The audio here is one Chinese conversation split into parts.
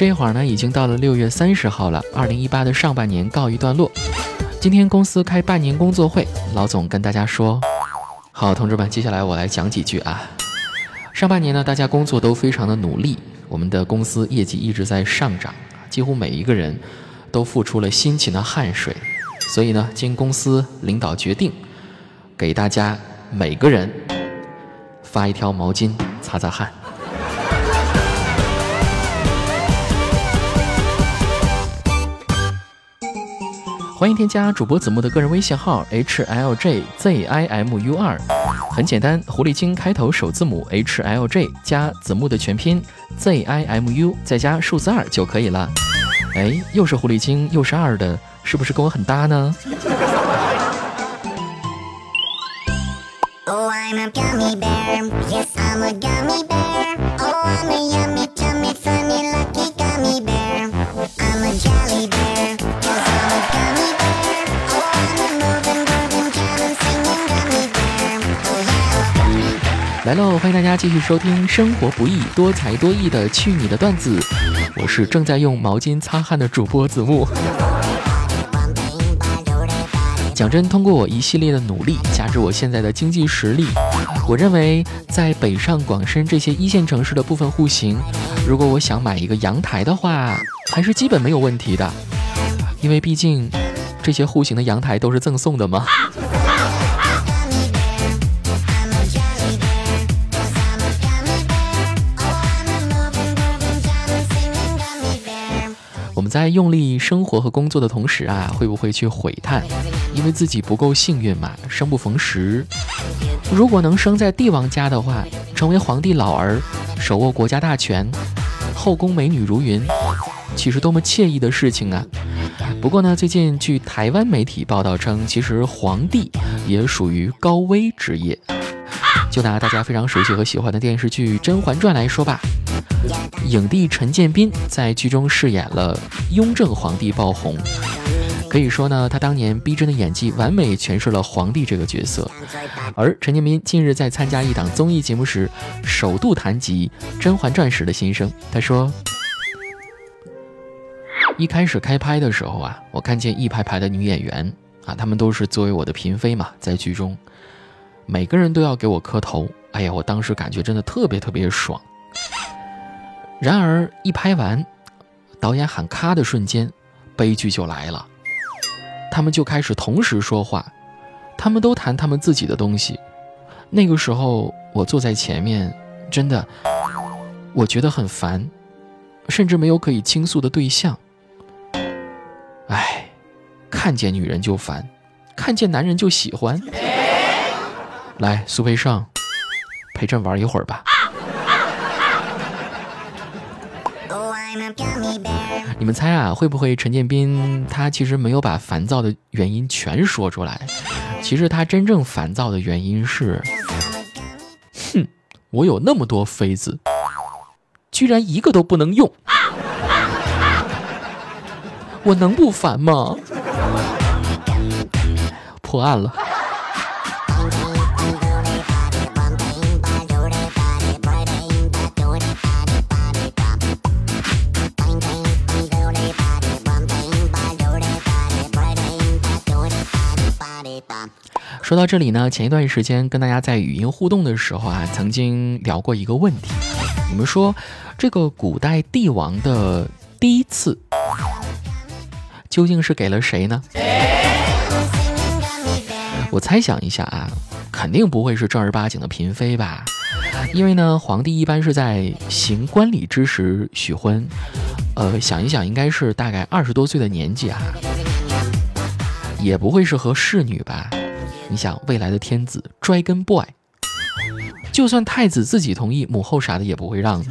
这会儿呢，已经到了六月三十号了，二零一八的上半年告一段落。今天公司开半年工作会，老总跟大家说：“好，同志们，接下来我来讲几句啊。上半年呢，大家工作都非常的努力，我们的公司业绩一直在上涨，几乎每一个人都付出了辛勤的汗水。所以呢，经公司领导决定，给大家每个人发一条毛巾擦擦汗。”欢迎添加主播子木的个人微信号 h l j z i m u 二，很简单，狐狸精开头首字母 h l j 加子木的全拼 z i m u 再加数字二就可以了。哎，又是狐狸精又是二的，是不是跟我很搭呢？来喽！欢迎大家继续收听《生活不易，多才多艺的去你的段子》，我是正在用毛巾擦汗的主播子木。讲真，通过我一系列的努力，加之我现在的经济实力，我认为在北上广深这些一线城市的部分户型，如果我想买一个阳台的话，还是基本没有问题的，因为毕竟这些户型的阳台都是赠送的嘛。在用力生活和工作的同时啊，会不会去悔叹，因为自己不够幸运嘛，生不逢时。如果能生在帝王家的话，成为皇帝老儿，手握国家大权，后宫美女如云，岂是多么惬意的事情啊！不过呢，最近据台湾媒体报道称，其实皇帝也属于高危职业。就拿大家非常熟悉和喜欢的电视剧《甄嬛传》来说吧。影帝陈建斌在剧中饰演了雍正皇帝爆红，可以说呢，他当年逼真的演技完美诠释了皇帝这个角色。而陈建斌近日在参加一档综艺节目时，首度谈及《甄嬛传》时的心声。他说：“一开始开拍的时候啊，我看见一排排的女演员啊，她们都是作为我的嫔妃嘛，在剧中，每个人都要给我磕头。哎呀，我当时感觉真的特别特别爽。”然而一拍完，导演喊咔的瞬间，悲剧就来了。他们就开始同时说话，他们都谈他们自己的东西。那个时候我坐在前面，真的，我觉得很烦，甚至没有可以倾诉的对象。哎，看见女人就烦，看见男人就喜欢。来，苏培盛，陪朕玩一会儿吧。你们猜啊，会不会陈建斌他其实没有把烦躁的原因全说出来？其实他真正烦躁的原因是，哼，我有那么多妃子，居然一个都不能用，我能不烦吗？破案了。说到这里呢，前一段时间跟大家在语音互动的时候啊，曾经聊过一个问题。你们说，这个古代帝王的第一次究竟是给了谁呢？我猜想一下啊，肯定不会是正儿八经的嫔妃吧？因为呢，皇帝一般是在行冠礼之时许婚。呃，想一想，应该是大概二十多岁的年纪啊，也不会是和侍女吧？你想未来的天子 Dragon Boy，就算太子自己同意，母后啥的也不会让。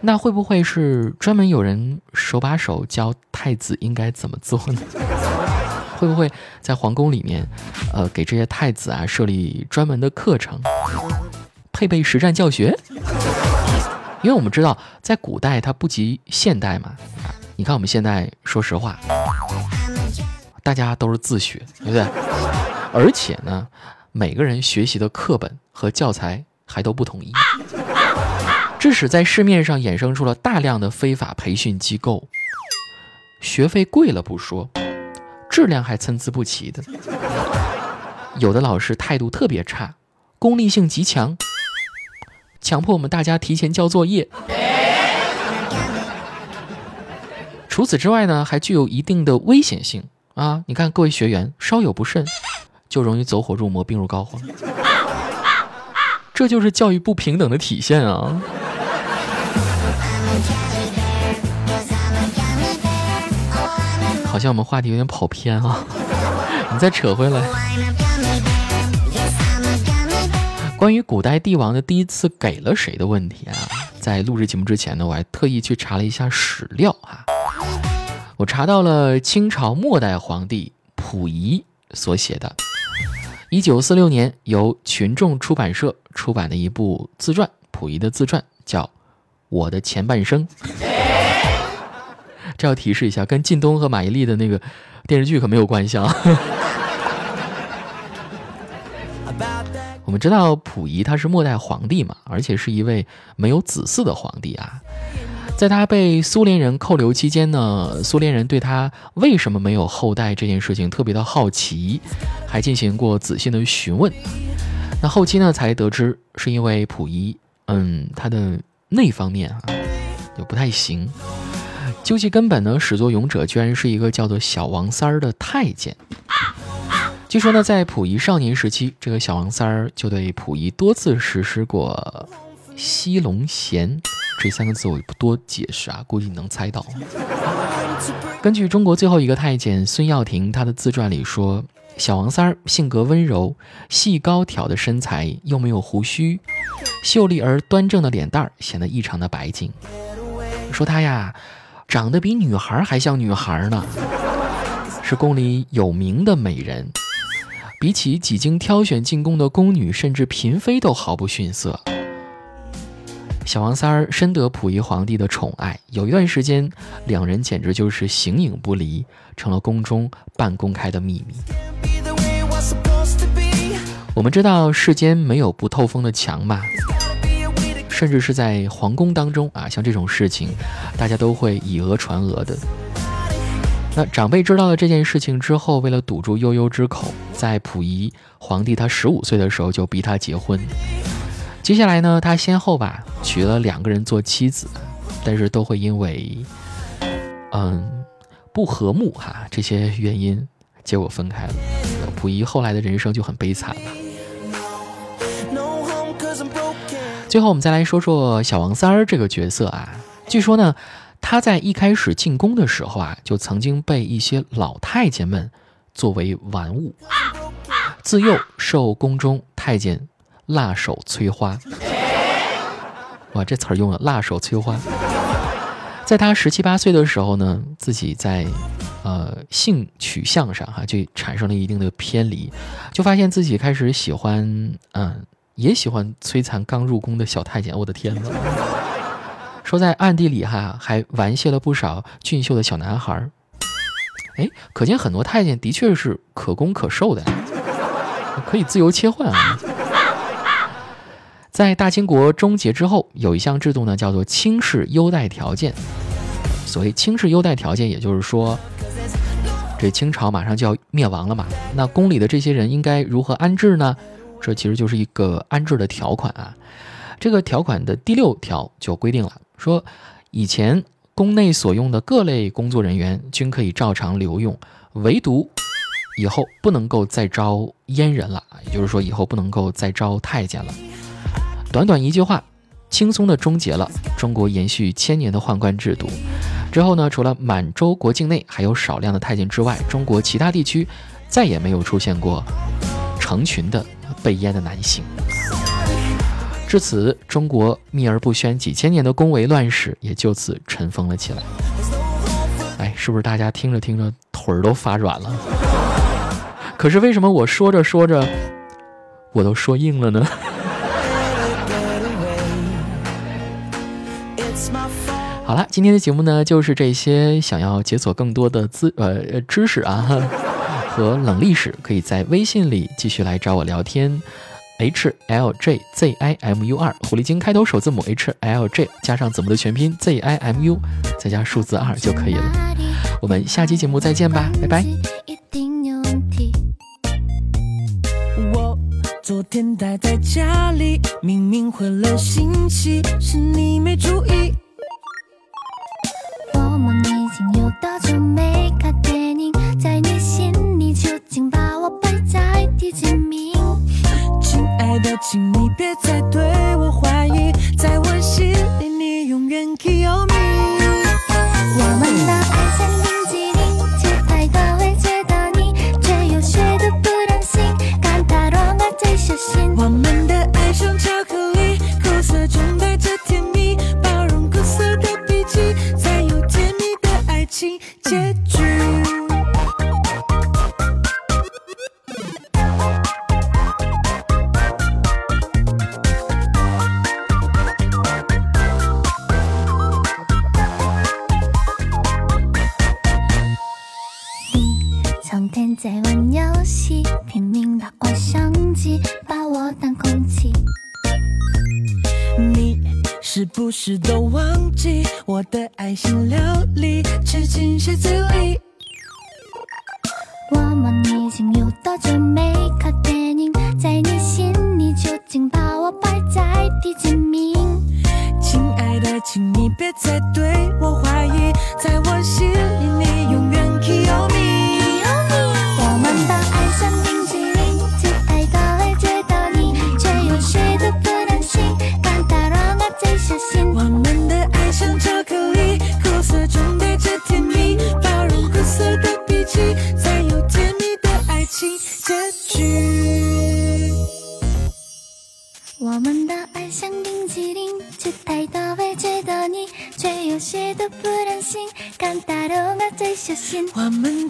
那会不会是专门有人手把手教太子应该怎么做呢？会不会在皇宫里面，呃，给这些太子啊设立专门的课程，配备实战教学？因为我们知道，在古代它不及现代嘛。你看我们现在，说实话。大家都是自学，对不对？而且呢，每个人学习的课本和教材还都不统一。致使在市面上衍生出了大量的非法培训机构，学费贵了不说，质量还参差不齐的。有的老师态度特别差，功利性极强，强迫我们大家提前交作业。除此之外呢，还具有一定的危险性啊！你看，各位学员稍有不慎，就容易走火入魔、病入膏肓。这就是教育不平等的体现啊！好像我们话题有点跑偏啊，你再扯回来。关于古代帝王的第一次给了谁的问题啊，在录制节目之前呢，我还特意去查了一下史料啊，我查到了清朝末代皇帝溥仪所写的。一九四六年，由群众出版社出版的一部自传，溥仪的自传叫《我的前半生》。这要提示一下，跟靳东和马伊琍的那个电视剧可没有关系啊。我们知道溥仪他是末代皇帝嘛，而且是一位没有子嗣的皇帝啊。在他被苏联人扣留期间呢，苏联人对他为什么没有后代这件事情特别的好奇，还进行过仔细的询问。那后期呢，才得知是因为溥仪，嗯，他的那方面啊，就不太行。究其根本呢，始作俑者居然是一个叫做小王三儿的太监。据说呢，在溥仪少年时期，这个小王三儿就对溥仪多次实施过吸龙涎。这三个字我也不多解释啊，估计你能猜到。根据中国最后一个太监孙耀庭他的自传里说，小王三儿性格温柔，细高挑的身材又没有胡须，秀丽而端正的脸蛋儿显得异常的白净。说他呀，长得比女孩还像女孩呢，是宫里有名的美人，比起几经挑选进宫的宫女，甚至嫔妃都毫不逊色。小王三儿深得溥仪皇帝的宠爱，有一段时间，两人简直就是形影不离，成了宫中半公开的秘密。我们知道世间没有不透风的墙嘛，甚至是在皇宫当中啊，像这种事情，大家都会以讹传讹的。那长辈知道了这件事情之后，为了堵住悠悠之口，在溥仪皇帝他十五岁的时候就逼他结婚。接下来呢，他先后吧娶了两个人做妻子，但是都会因为，嗯，不和睦哈这些原因，结果分开了。溥仪后来的人生就很悲惨了。最后我们再来说说小王三儿这个角色啊，据说呢，他在一开始进宫的时候啊，就曾经被一些老太监们作为玩物，自幼受宫中太监。辣手摧花，哇，这词儿用了。辣手摧花，在他十七八岁的时候呢，自己在呃性取向上哈就产生了一定的偏离，就发现自己开始喜欢嗯，也喜欢摧残刚入宫的小太监。我的天哪！说在暗地里哈还玩亵了不少俊秀的小男孩儿。哎，可见很多太监的确是可攻可受的，可以自由切换啊。在大清国终结之后，有一项制度呢，叫做清室优待条件。所谓清室优待条件，也就是说，这清朝马上就要灭亡了嘛，那宫里的这些人应该如何安置呢？这其实就是一个安置的条款啊。这个条款的第六条就规定了，说以前宫内所用的各类工作人员均可以照常留用，唯独以后不能够再招阉人了，也就是说以后不能够再招太监了。短短一句话，轻松地终结了中国延续千年的宦官制度。之后呢，除了满洲国境内还有少量的太监之外，中国其他地区再也没有出现过成群的被阉的男性。至此，中国秘而不宣几千年的宫闱乱史也就此尘封了起来。哎，是不是大家听着听着腿儿都发软了？可是为什么我说着说着，我都说硬了呢？好了，今天的节目呢就是这些。想要解锁更多的资呃知识啊 和冷历史，可以在微信里继续来找我聊天。H L J Z I M U 二，狐狸精开头首字母 H L J 加上字母的全拼 Z I M U，再加数字二就可以了。我们下期节目再见吧，拜拜。我昨天待在家里，明明回了信息，是你没注意。在玩游戏，拼命打怪相机，把我当空气。你是不是都忘记我的爱心料理，吃进鞋子里？我们已经有多久没看小心。我们